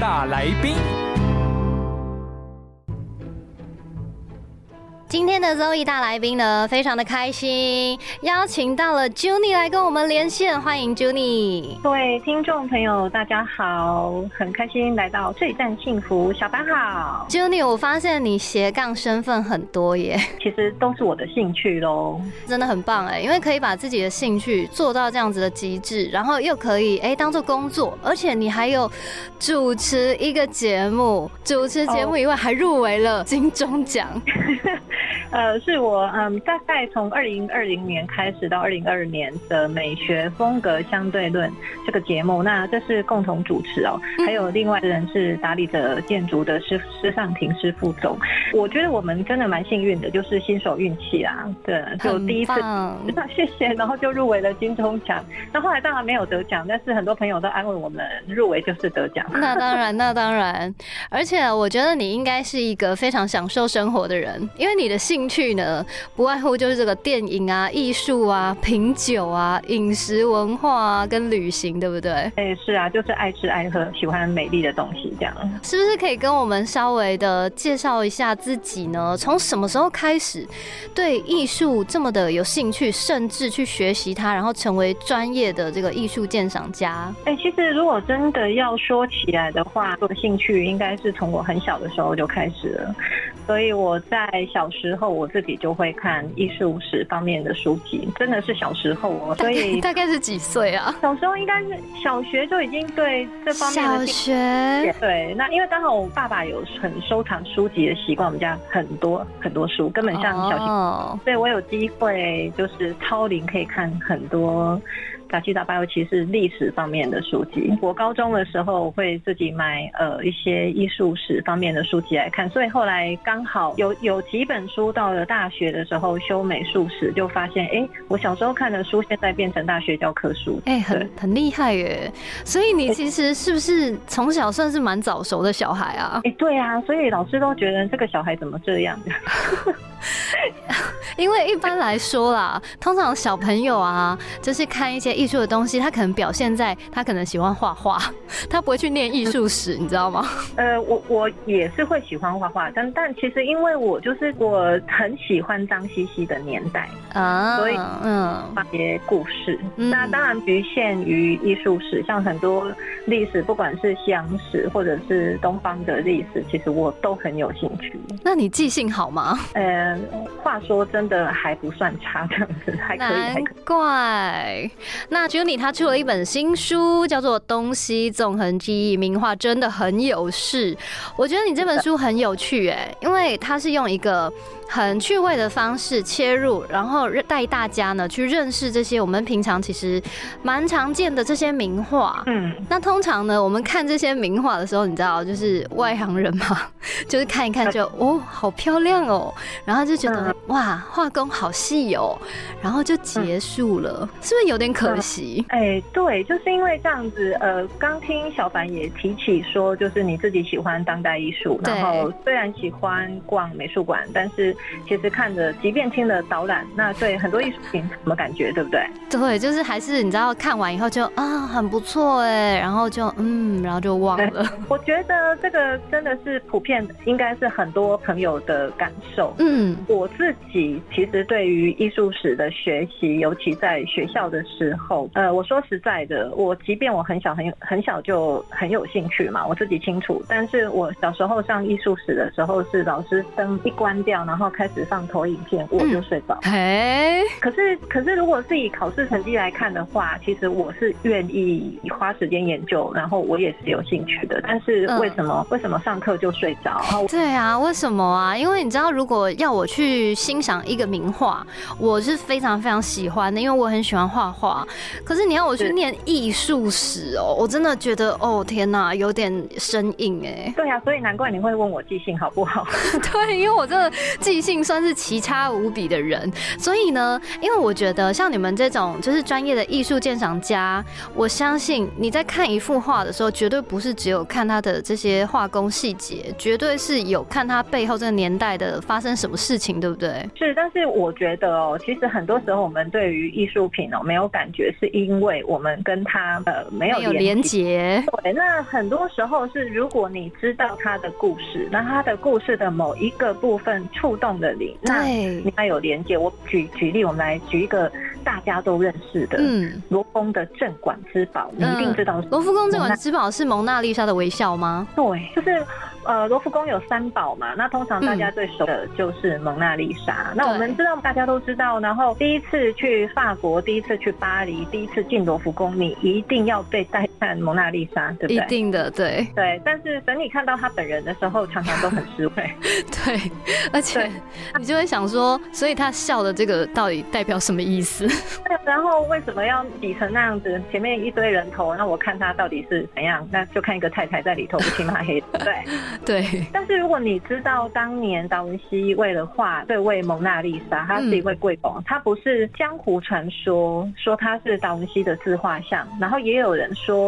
大来宾。今天的 Zoe 大来宾呢，非常的开心，邀请到了 Juni 来跟我们连线，欢迎 Juni。各位听众朋友，大家好，很开心来到最赞幸福，小班好。Juni，我发现你斜杠身份很多耶，其实都是我的兴趣喽。真的很棒哎，因为可以把自己的兴趣做到这样子的极致，然后又可以哎当做工作，而且你还有主持一个节目，主持节目以外还入围了金钟奖。呃，是我嗯，大概从二零二零年开始到二零二二年的美学风格相对论这个节目，那这是共同主持哦。还有另外的人是打理着建筑的施施尚廷师副总。我觉得我们真的蛮幸运的，就是新手运气啊，对，就第一次，那谢谢，然后就入围了金钟奖。那后来当然没有得奖，但是很多朋友都安慰我们，入围就是得奖。那当然，那当然，而且我觉得你应该是一个非常享受生活的人，因为你的兴趣呢，不外乎就是这个电影啊、艺术啊、品酒啊、饮食文化啊，跟旅行，对不对？哎，是啊，就是爱吃爱喝，喜欢美丽的东西，这样。是不是可以跟我们稍微的介绍一下自己呢？从什么时候开始对艺术这么的有兴趣，甚至去学习它，然后成为专业的这个艺术鉴赏家？哎，其实如果真的要说起来的话，我的兴趣应该是从我很小的时候就开始了。所以我在小时候，我自己就会看艺术史方面的书籍，真的是小时候哦。所以大概是几岁啊？小时候应该是小学就已经对这方面的。小学对，那因为刚好我爸爸有很收藏书籍的习惯，我们家很多很多书，根本像小学，哦、所以我有机会就是超龄可以看很多。杂七杂八，尤其是历史方面的书籍。我高中的时候会自己买呃一些艺术史方面的书籍来看，所以后来刚好有有几本书到了大学的时候修美术史，就发现哎、欸，我小时候看的书现在变成大学教科书，哎、欸，很很厉害耶！所以你其实是不是从小算是蛮早熟的小孩啊？哎、欸，对啊，所以老师都觉得这个小孩怎么这样？因为一般来说啦，通常小朋友啊，就是看一些艺术的东西，他可能表现在他可能喜欢画画，他不会去念艺术史，你知道吗？呃，我我也是会喜欢画画，但但其实因为我就是我很喜欢张西西的年代啊，所以嗯，画些故事。嗯、那当然局限于艺术史，像很多历史，不管是西洋史或者是东方的历史，其实我都很有兴趣。那你记性好吗？呃，话说真的还不算差，这样子还可以。难怪。那 Juni 他出了一本新书，叫做《东西纵横记忆》，名画真的很有事。我觉得你这本书很有趣，哎，因为它是用一个很趣味的方式切入，然后带大家呢去认识这些我们平常其实蛮常见的这些名画。嗯，那通常呢，我们看这些名画的时候，你知道，就是外行人嘛，就是看一看就哦，好漂亮哦，然后就觉得、嗯、哇，画工好细哦，然后就结束了，嗯、是不是有点可惜？哎、欸，对，就是因为这样子。呃，刚听小凡也提起说，就是你自己喜欢当代艺术，然后虽然喜欢逛美术馆，但是其实看着，即便听了导览，那对很多艺术品什么感觉，对不对？对，就是还是你知道看完以后就啊很不错哎，然后就嗯，然后就忘了。我觉得这个真的是普遍，应该是很多朋友的感受。嗯，我自己其实对于艺术史的学习，尤其在学校的时候，呃，我说实在的，我即便我很小很很小就很有兴趣嘛，我自己清楚。但是我小时候上艺术史的时候，是老师灯一关掉，然后开始放投影片，我就睡着。哎、嗯，可是可是如果是以考试成绩来看的话，其实我是愿意花时间研究，然后我也是有兴趣的。但是为什么、为什么上课就睡着？对啊，为什么啊？因为你知道，如果要我去欣赏一个名画，我是非常非常喜欢的，因为我很喜欢画画。可是你要我去念艺术史哦，我真的觉得哦天哪，有点生硬哎。对啊，所以难怪你会问我记性好不好？对，因为我真的记性算是奇差无比的人，所以呢，因为我觉得像你们这种就是专业的艺术鉴赏家，我相信你在看一幅画的时候，绝对不是只有看它的这些画工细节，绝对是有看它背后这个年代的发生什么事情，对不对？是，但是我觉得哦，其实很多时候我们对于艺术品哦没有感觉，是因为我们跟他呃没有有连接。对，那很多时候是，如果你知道他的故事，那他的故事的某一个部分触动了你，那对你，还有连接。我举举例，我们来举一个大家都认识的嗯，罗峰的镇馆之宝，你一定知道。罗浮宫镇馆之宝是蒙娜丽莎的微笑吗？对，就是呃，罗浮宫有三宝嘛，那通常大嗯家最熟的就是蒙娜丽莎。那我们知道，大家都知道，然后第一次去法国，第一次去巴黎，第一次进罗浮宫，你一定要被带看蒙娜丽莎，对不对一？定的，对对，但是等你看到他本人的时候，常常都很失望。对，而且你就会想说，所以他笑的这个到底代表什么意思？对，然后为什么要挤成那样子？前面一堆人头，那我看他到底是怎样？那就看一个太太在里头乌漆嘛黑的，对。对，但是如果你知道当年达文西为了画这位蒙娜丽莎，他是一位贵公，他不是江湖传说说他是达文西的自画像，然后也有人说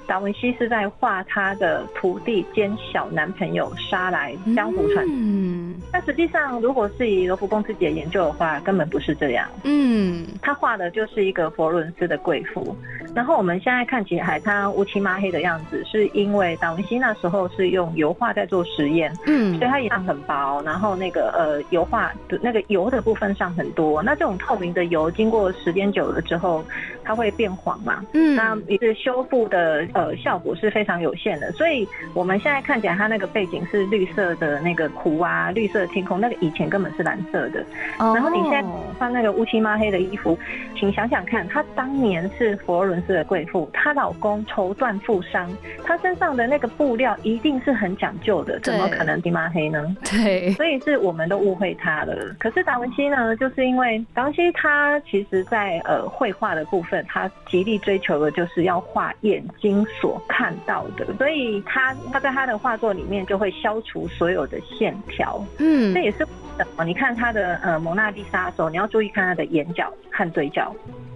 达文西是在画他的徒弟兼小男朋友沙来，江湖传。嗯。但实际上，如果是以罗浮宫自己的研究的话，根本不是这样。嗯，他画的就是一个佛罗伦斯的贵妇，然后我们现在看起来他乌漆嘛黑的样子，是因为达文西那时候是用油画在做实验，嗯。所以它颜上很薄，然后那个呃油画的那个油的部分上很多，那这种透明的油经过时间久了之后，它会变黄嘛，嗯。那也是修复的呃效果是非常有限的，所以我们现在看起来它那个背景是绿色的那个湖啊，绿色的天空，那个以前根本是蓝色的，哦。然后你现在穿那个乌漆抹黑的衣服，请想想看，她当年是佛罗伦斯的贵妇，她老公绸缎富商，她身上的那个布料一定是很讲究的，怎么可能漆嘛黑呢？对，所以是我们都误会他了。可是达文西呢，就是因为达文西他其实在呃绘画的部分，他极力追求的就是要画眼睛所看到的，所以他他在他的画作里面就会消除所有的线条。嗯。这也是为什么你看他的呃蒙娜丽莎的时候，你要注意看他的眼角和嘴角，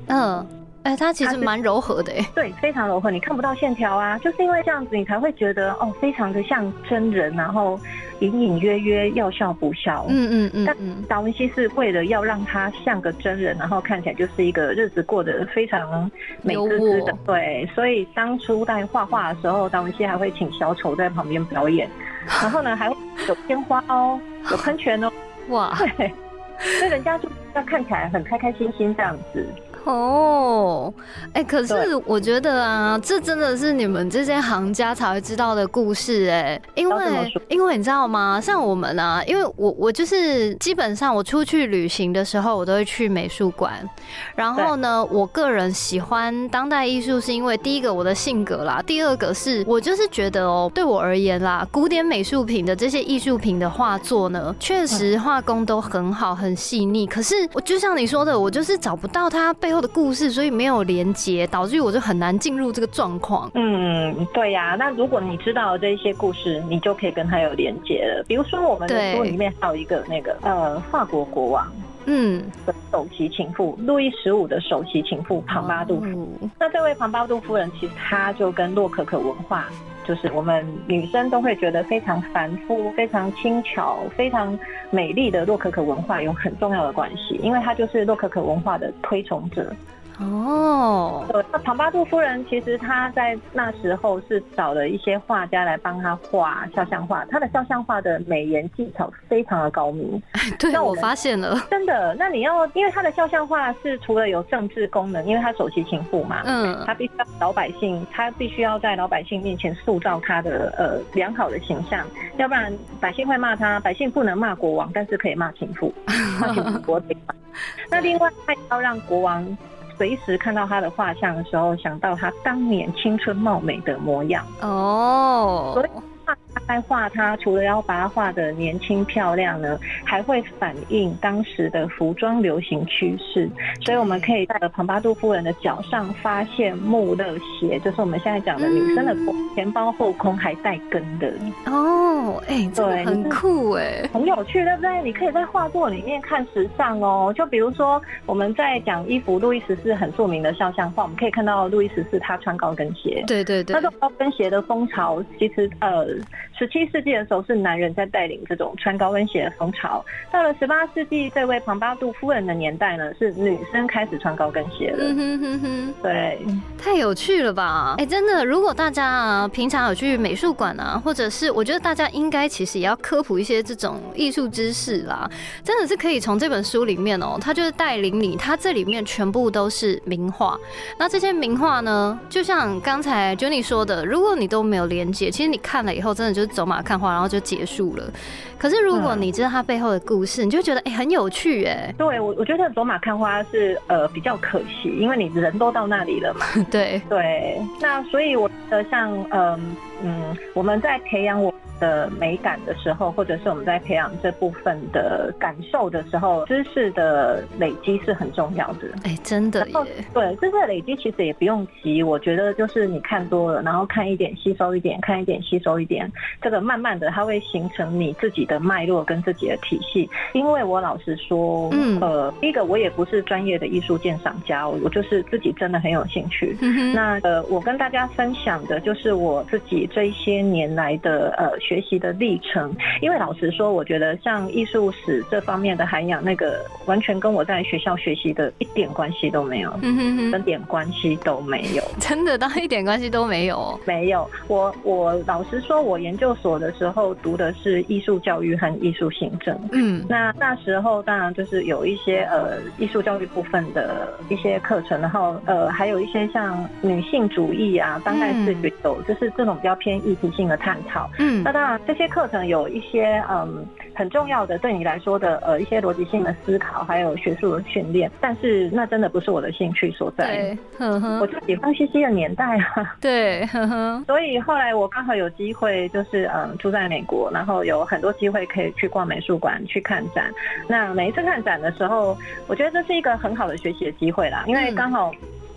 嗯，哎，它其实蛮柔和的，哎，对，非常柔和，你看不到线条啊，就是因为这样子，你才会觉得哦，非常的像真人，然后隐隐约约要笑不笑。嗯嗯嗯但嗯，达文西是为了要让他像个真人，然后看起来就是一个日子过得非常美滋滋的。对，所以当初在画画的时候，达文西还会请小丑在旁边表演，然后呢还会有鲜花哦，有喷泉哦，哇，对，所以人家就要看起来很开开心心这样子。哦，哎、可是我觉得啊，这真的是你们这些行家才会知道的故事哎、因为因为你知道吗？像我们啊，因为我我就是基本上我出去旅行的时候，我都会去美术馆。然后呢，我个人喜欢当代艺术，是因为第一个我的性格啦，第二个是我就是觉得哦，对我而言啦，古典美术品的这些艺术品的画作呢，确实画工都很好，很细腻。可是我就像你说的，我就是找不到它背后的故事，所以没有连接，导致于我就很难进入这个状况。嗯，对呀、那如果你知道这一些故事，你就可以跟他有连接了。比如说我们书里面还有一个那个呃法国国王嗯，的首席情妇，路易十五的首席情妇庞巴杜夫。哦那这位庞巴杜夫人，其实她就跟洛可可文化，就是我们女生都会觉得非常繁复、非常轻巧、非常美丽的洛可可文化有很重要的关系，因为她就是洛可可文化的推崇者。哦，对，那庞巴杜夫人其实她在那时候是找了一些画家来帮她画肖像画，她的肖像画的美颜技巧非常的高明。对那我们发现了，真的，那你要因为她的肖像画是除了有政治功能，因为她首席情妇嘛，嗯他必须要老百姓，她必须要在老百姓面前塑造她的呃良好的形象，要不然百姓会骂她。百姓不能骂国王，但是可以骂情妇，骂情妇国贼嘛。那另外，他也要让国王随时看到他的画像的时候，想到他当年青春貌美的模样。哦，所以他在画它，除了要把它画的年轻漂亮呢，还会反映当时的服装流行趋势。所以我们可以在庞巴杜夫人的脚上发现穆勒鞋，就是我们现在讲的女生的前包后空还带跟的。哦，哎，这个对很酷哎，很有趣，对不对？你可以在画作里面看时尚哦。就比如说我们在讲衣服，路易十四很著名的肖像画，我们可以看到路易十四他穿高跟鞋。对对对那，种高跟鞋的风潮，其实呃，十七世纪的时候是男人在带领这种穿高跟鞋的风潮。到了十八世纪，这位庞巴杜夫人的年代呢，是女生开始穿高跟鞋了。嗯哼哼哼。对，太有趣了吧！哎、真的，如果大家啊平常有去美术馆啊，或者是我觉得大家应该其实也要科普一些这种艺术知识啦，真的是可以从这本书里面哦、它就是带领你，它这里面全部都是名画。那这些名画呢，就像刚才 Jenny 说的，如果你都没有连接，其实你看了以后真的就是走马看花，然后就结束了。可是如果嗯你知道他背后的故事，你就觉得哎、很有趣哎、对我我觉得走马看花是呃比较可惜，因为你人都到那里了嘛。对，对，那所以我觉得像嗯嗯，我们在培养我的美感的时候，或者是我们在培养这部分的感受的时候，知识的累积是很重要的。哎、真的然后耶，对，知识的累积其实也不用急，我觉得就是你看多了，然后看一点吸收一点，看一点吸收一点，这个慢慢的它会形成你自己的脉络跟自己的体系。因为我老实说，嗯呃，第一个我也不是专业的艺术鉴赏家，我我就是自己真的很有兴趣。那呃，我跟大家分享的就是我自己这一些年来的呃学习的历程。因为老实说，我觉得像艺术史这方面的涵养，那个完全跟我在学校学习的一点关系都没有，嗯哼哼 一点关系都没有。真的，当一点关系都没有哦。没有，我我老实说，我研究所的时候读的是艺术教育和艺术行政。嗯，那那时候当然就是有一些呃艺术教育部分的一些课程，然后呃还有一些像女性主义啊、当代视觉有，就是这种比较偏议题性的探讨。嗯那当然这些课程有一些嗯很重要的对你来说的呃一些逻辑性的思考，还有学术的训练，但是那真的不是我的兴趣所在。对，呵我呵，就喜欢西西的年代啊。对，呵呵，所以后来我刚好有机会，就是嗯住在美国，然后有很多机会可以去逛美术馆、去看展。那每一次看展的时候，我觉得这是一个很好的学习的机会啦，因为嗯刚好。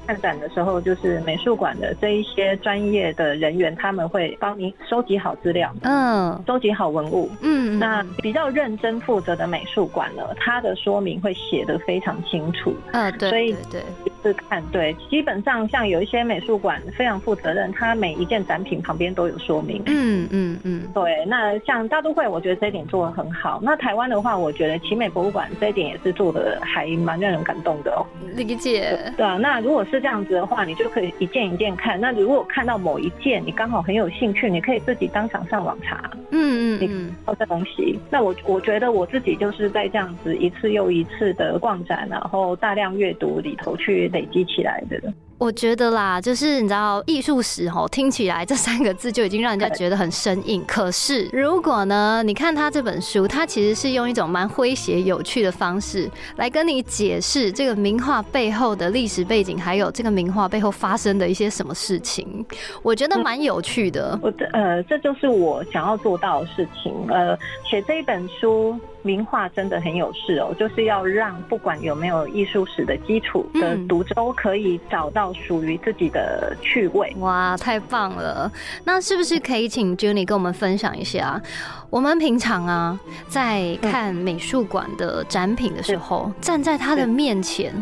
看展的时候，就是美术馆的这一些专业的人员，他们会帮你收集好资料，嗯收集好文物。嗯，那比较认真负责的美术馆呢，它的说明会写得非常清楚。嗯，对，所以对对，一次看对，基本上像有一些美术馆非常负责任，它每一件展品旁边都有说明。嗯嗯嗯，对，那像大都会，我觉得这一点做得很好。那台湾的话，我觉得奇美博物馆这一点也是做的还蛮让人感动的哦。理解，对啊，那如果是这样子的话，你就可以一件一件看。那如果看到某一件你刚好很有兴趣，你可以自己当场上网查嗯嗯嗯，哦这东西。那我我觉得我自己就是在这样子一次又一次的逛展，然后大量阅读里头去累积起来的。我觉得啦，就是你知道艺术史吼，听起来这三个字就已经让人家觉得很生硬。可是如果呢，你看他这本书，他其实是用一种蛮诙谐有趣的方式来跟你解释这个名画背后的历史背景，还有这个名画背后发生的一些什么事情，我觉得蛮有趣的。我的呃，这就是我想要做到的事情。呃，写这一本书，名画真的很有事哦，就是要让不管有没有艺术史的基础的嗯读者都可以找到属于自己的趣味。哇，太棒了！那是不是可以请 Jenny 跟我们分享一下？我们平常啊，在看美术馆的展品的时候，站在他的面前，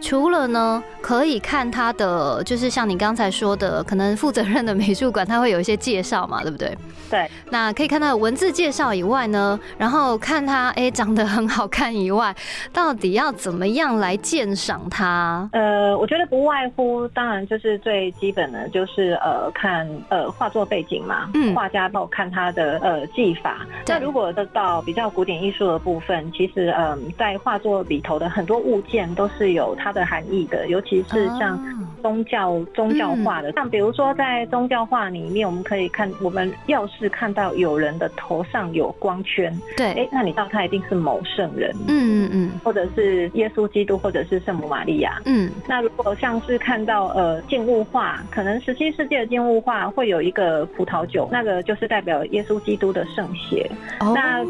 除了呢可以看他的，就是像你刚才说的，可能负责任的美术馆他会有一些介绍嘛，对不对？对，那可以看到文字介绍以外呢，然后看他哎、长得很好看以外，到底要怎么样来鉴赏他？呃，我觉得不外乎，当然就是最基本的，就是呃看呃画作背景嘛，嗯画家到看他的呃技法。那如果到比较古典艺术的部分，其实嗯、在画作里头的很多物件都是有它的含义的，尤其是像。哦宗教宗教化的，像比如说在宗教化里面，我们可以看，我们要是看到有人的头上有光圈，对，哎，那你知道他一定是某圣人，嗯嗯嗯，或者是耶稣基督，或者是圣母玛利亚，嗯，那如果像是看到呃静物画，可能十七世纪的静物画会有一个葡萄酒，那个就是代表耶稣基督的圣血。哦。那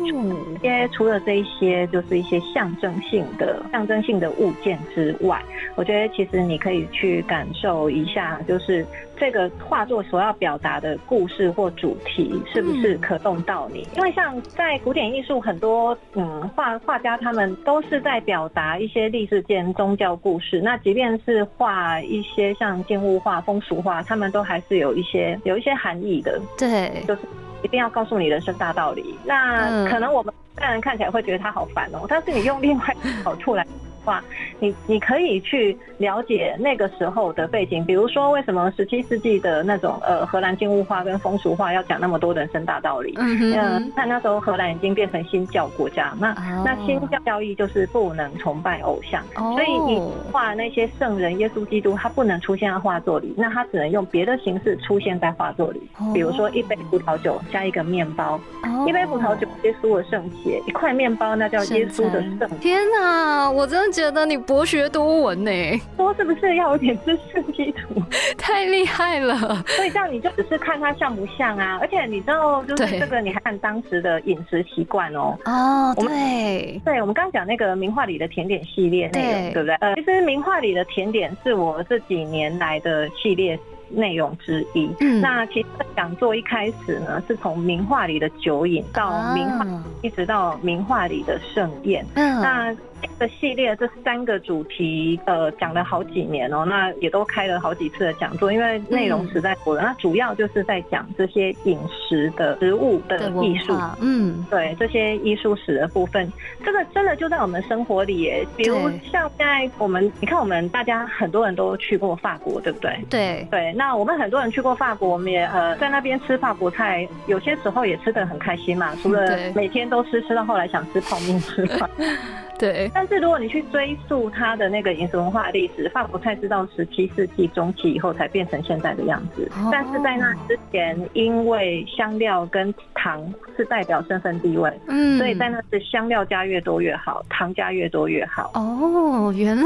些除了这一些，就是一些象征性的象征性的物件之外，我觉得其实你可以去感受一下，就是这个画作所要表达的故事或主题是不是可动到你？因为像在古典艺术，很多嗯画画家他们都是在表达一些历史间、宗教故事。那即便是画一些像静物画、风俗画，他们都还是有一些有一些含义的。对，就是一定要告诉你人生大道理。那嗯 可能我们当然看起来会觉得他好烦哦，但是你用另外一个角度来。话，你你可以去了解那个时候的背景，比如说为什么十七世纪的那种呃荷兰静物画跟风俗画要讲那么多人生大道理？嗯哼嗯，那那时候荷兰已经变成新教国家，那、哦那新教教义就是不能崇拜偶像，哦所以你画那些圣人耶稣基督，他不能出现在画作里，那他只能用别的形式出现在画作里，哦比如说一杯葡萄酒加一个面包，哦一杯葡萄酒耶稣的圣血，一块面包那叫耶稣的圣。天哪，我真的觉得你博学多闻呢，说是不是要有点知识基础？太厉害了。所以这样你就只是看它像不像啊，而且你知道，就是对这个你还看当时的饮食习惯哦。哦，对，对，我们刚刚讲那个名画里的甜点系列内容，对对不对？呃，其实名画里的甜点是我这几年来的系列内容之一。嗯那其实讲座一开始呢，是从名画里的酒饮到名画，啊一直到名画里的盛宴。嗯，那这个系列这三个主题，呃，讲了好几年哦，那也都开了好几次的讲座，因为内容实在多了。那主要就是在讲这些饮食的食物的的艺术。嗯，对这些艺术史的部分，这个真的就在我们生活里耶。比如像现在我们，你看我们大家很多人都去过法国，对不对？对，对，那我们很多人去过法国，我们也呃在那边吃法国菜，有些时候也吃的很开心嘛。除了 每天都吃，吃到后来想吃泡面之外，对，但是如果你去追溯它的那个饮食文化历史，法国菜是到十七世纪中期以后才变成现在的样子。哦但是在那之前，因为香料跟糖是代表身份地位，嗯，所以在那是香料加越多越好，糖加越多越好。哦，原来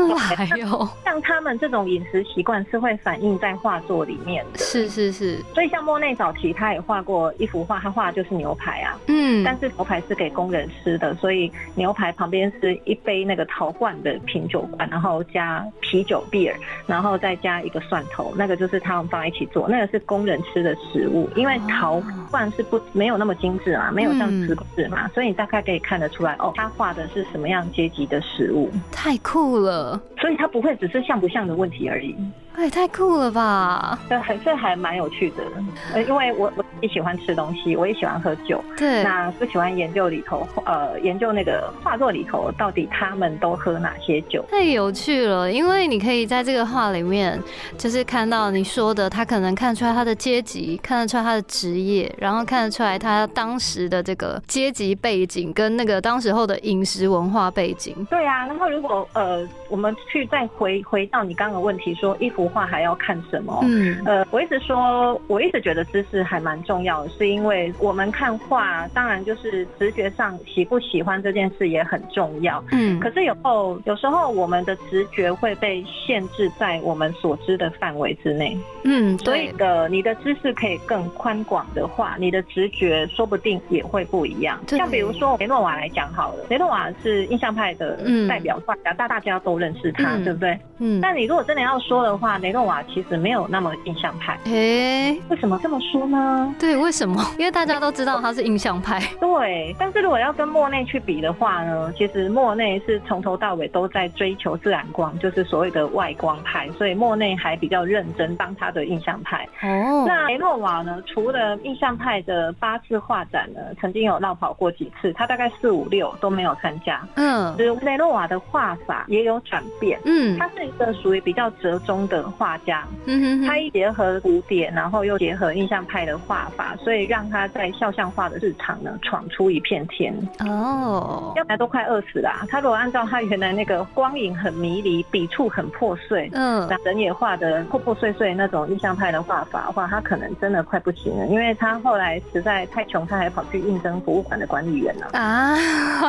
哦，像他们这种饮食习惯是会反映在画作里面的。是是是，所以像莫内早期他也画过一幅画，他画的就是牛排啊。嗯，但是牛排是给工人吃的，所以牛排旁边是一杯那个陶罐的品酒罐，然后加啤酒 beer，然后再加一个蒜头，那个就是他们放在一起做，那个是工人吃的食物。因为陶罐是不没有那么精致嘛，没有像瓷质嘛，所以你大概可以看得出来哦，他画的是什么样阶级的食物，太酷了，所以它不会只是像不像的问题而已。哎，太酷了吧？这还这还蛮有趣的，呃，因为我我自己喜欢吃东西，我也喜欢喝酒，对，那不喜欢研究里头，呃，研究那个画作里头到底他们都喝哪些酒。太有趣了，因为你可以在这个画里面，就是看到你说的，他可能看出来他的阶级，看得出来他的职业，然后看得出来他当时的这个阶级背景跟那个当时候的饮食文化背景。对啊，然后如果呃，我们去再回回到你刚刚的问题，说一幅画还要看什么？嗯，呃，我一直说，我一直觉得知识还蛮重要的，是因为我们看画，当然就是直觉上喜不喜欢这件事也很重要。嗯，可是有后有时候我们的直觉会被限制在我们所知的范围之内，嗯，所以，的你的知识可以更宽广的话，你的直觉说不定也会不一样。对像比如说雷诺瓦来讲好了，雷诺瓦是印象派的嗯代表画家，大大家都认识他，嗯对不对？嗯，但你如果真的要说的话，雷诺瓦其实没有那么印象派。诶，为什么这么说呢？对，为什么？因为大家都知道他是印象派。对，但是如果要跟莫内去比的话呢，其实莫内是从头到尾都在追求自然光，就是所谓的外光派，所以莫内还比较认真当他的印象派。哦，那雷诺瓦呢，除了印象派的八次画展呢，曾经有绕跑过几次，他大概四五六都没有参加。嗯就是雷诺瓦的画法也有转变。嗯，他是一个属于比较折中的画家，嗯哼哼他一结合古典，然后又结合印象派的画法，所以让他在肖像画的市场呢闯出一片天。哦，要不然都快饿死了啊、他如果按照他原来那个光影很迷离、笔触很破碎，嗯那人也画的破破碎碎那种印象派的画法的话，他可能真的快不行了，因为他后来实在太穷，他还跑去应征博物馆的管理员了、啊，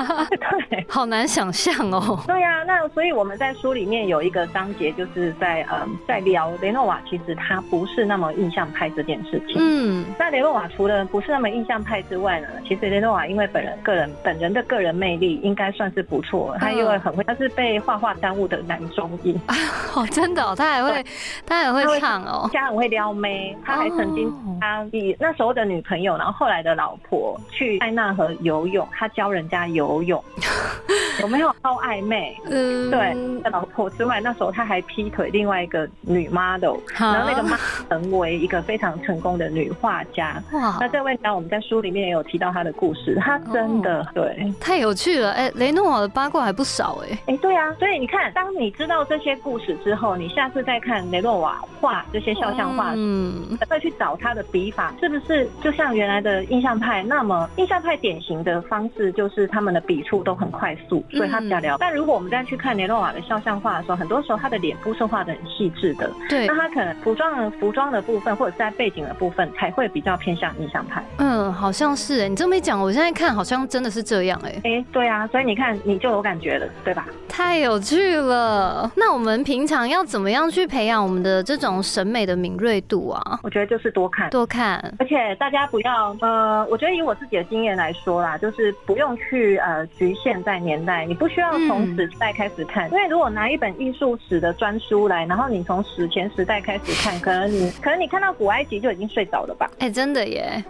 对。好难想象哦。对呀、那所以我们在书里面有一个章节，就是在嗯在聊雷诺瓦，其实他不是那么印象派这件事情。嗯那雷诺瓦除了不是那么印象派之外呢，其实雷诺瓦因为本人个人本人的个人魅力应该算是不错，他因为很会，他是被画画耽误的男中音，哦，真的、哦，他还会他还会唱哦。他很会撩妹，他还曾经哦他以那时候的女朋友，然后后来的老婆去塞纳河游泳，他教人家游泳，有没有超暧昧？嗯，对，老婆之外，那时候他还劈腿另外一个女 model，然后那个 model 成为一个非常成功的女画家。哇那，这位呢，我们在书里面也有提到她的故事，她真的、对，太有趣了！哎、雷诺瓦的八卦还不少哎、哎、对啊，所以你看，当你知道这些故事之后，你下次再看雷诺瓦画这些肖像画，嗯，再去找他的笔法，是不是就像原来的印象派？那么印象派典型的方式就是他们的笔触都很快速，所以他比较了。但如果我们再去看雷诺瓦的肖像画的时候，很多时候他的脸部是画的很细致的，对那，他可能服装服装的部分或者是在背景的部分才会比较偏向印象派。嗯，好像是哎、你这么一讲，我现在看好像真的是这样哎、哎，对啊，所以你看你就有感觉了，对吧？太有趣了。那我们平常要怎么样去培养我们的这种审美的敏锐度啊？我觉得就是多看。多看，而且大家不要呃，我觉得以我自己的经验来说啦，就是不用去呃局限在年代，你不需要从嗯史代开始看，因为如果拿一本艺术史的专书来，然后你从史前时代开始看，可能你可能你看到古埃及就已经睡着了吧？哎、真的耶，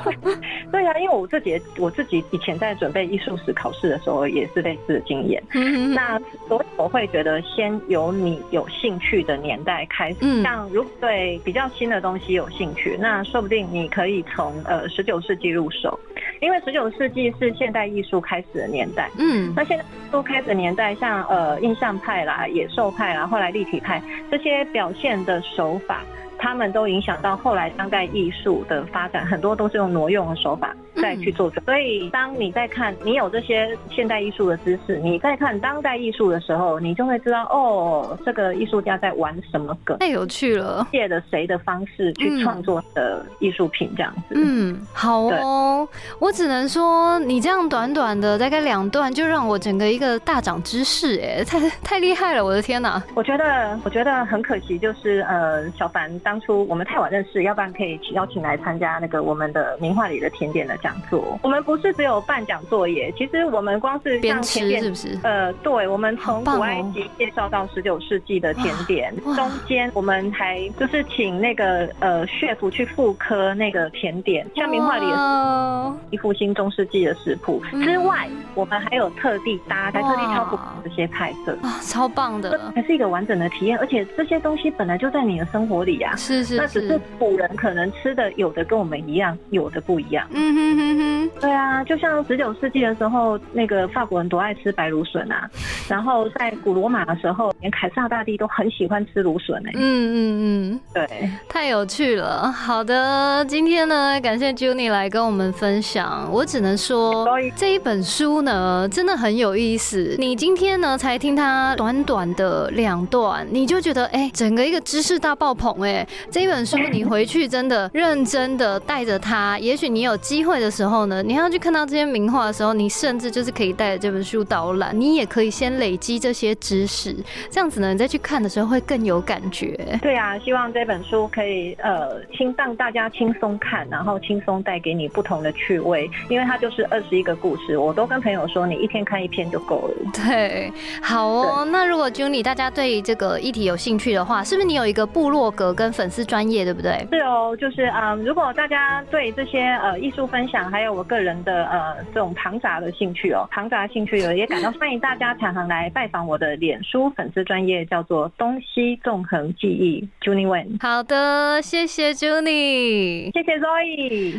对啊，因为我自己我自己以前在准备艺术史考试的时候也是类似的经验。嗯那所以我会觉得，先由你有兴趣的年代开始，嗯像如果对比较新的东西有兴趣，那说不定你可以从呃十九世纪入手，因为十九世纪是现代艺术开始的年代。嗯那现在艺术开始的年代，像呃印象派啦、野兽派啦，后来立体派这些表现的手法。他们都影响到后来当代艺术的发展，很多都是用挪用的手法再去做。所以，当你在看你有这些现代艺术的知识，你在看当代艺术的时候，你就会知道哦，这个艺术家在玩什么梗，太有趣了。借着谁的方式去创作的艺术品，这样子。嗯，好哦，我只能说你这样短短的大概两段，就让我整个一个大涨知识，哎，太太厉害了，我的天哪！我觉得，我觉得很可惜，就是呃，小凡当初我们太晚认识，要不然可以邀请来参加那个我们的名画里的甜点的讲座。我们不是只有办讲座耶，其实我们光是边像甜点吃是不是？呃，对，我们从古埃及介绍到十九世纪的甜点，中间我们还就是请那个呃 chef 去复刻那个甜点，像名画里也是哦一复兴中世纪的食谱。嗯。之外，我们还有特地搭，还特地挑不这些菜色。啊，超棒这的，还是一个完整的体验，而且这些东西本来就在你的生活里呀、是是那只是是，古人可能吃的有的跟我们一样，有的不一样。嗯哼哼哼，对啊，就像十九世纪的时候，那个法国人多爱吃白芦笋啊，然后在古罗马的时候，连凯撒大帝都很喜欢吃芦笋呢、嗯嗯嗯。对，太有趣了。好的，今天呢，感谢 Juni 来跟我们分享。我只能说，这一本书呢，真的很有意思。你今天呢，才听它短短的两段，你就觉得，哎、整个一个知识大爆棚、哎，这一本书你回去真的认真的带着它，也许你有机会的时候呢，你要去看到这些名画的时候，你甚至就是可以带着这本书导览，你也可以先累积这些知识，这样子呢，你再去看的时候会更有感觉。对啊，希望这本书可以呃轻让大家轻松看，然后轻松带给你不同的趣味，因为它就是二十一个故事，我都跟朋友说，你一天看一篇就够了。对，好哦。那如果 Juni 大家对这个议题有兴趣的话，是不是你有一个部落格跟粉丝专业，对不对？是哦，就是嗯，如果大家对这些呃艺术分享，还有我个人的呃这种庞杂的兴趣哦，庞杂兴趣有也感到欢迎大家常常来拜访我的脸书粉丝专业，叫做东西纵横记忆 Juni Wen。好的，谢谢 Juni。谢谢 Zoe。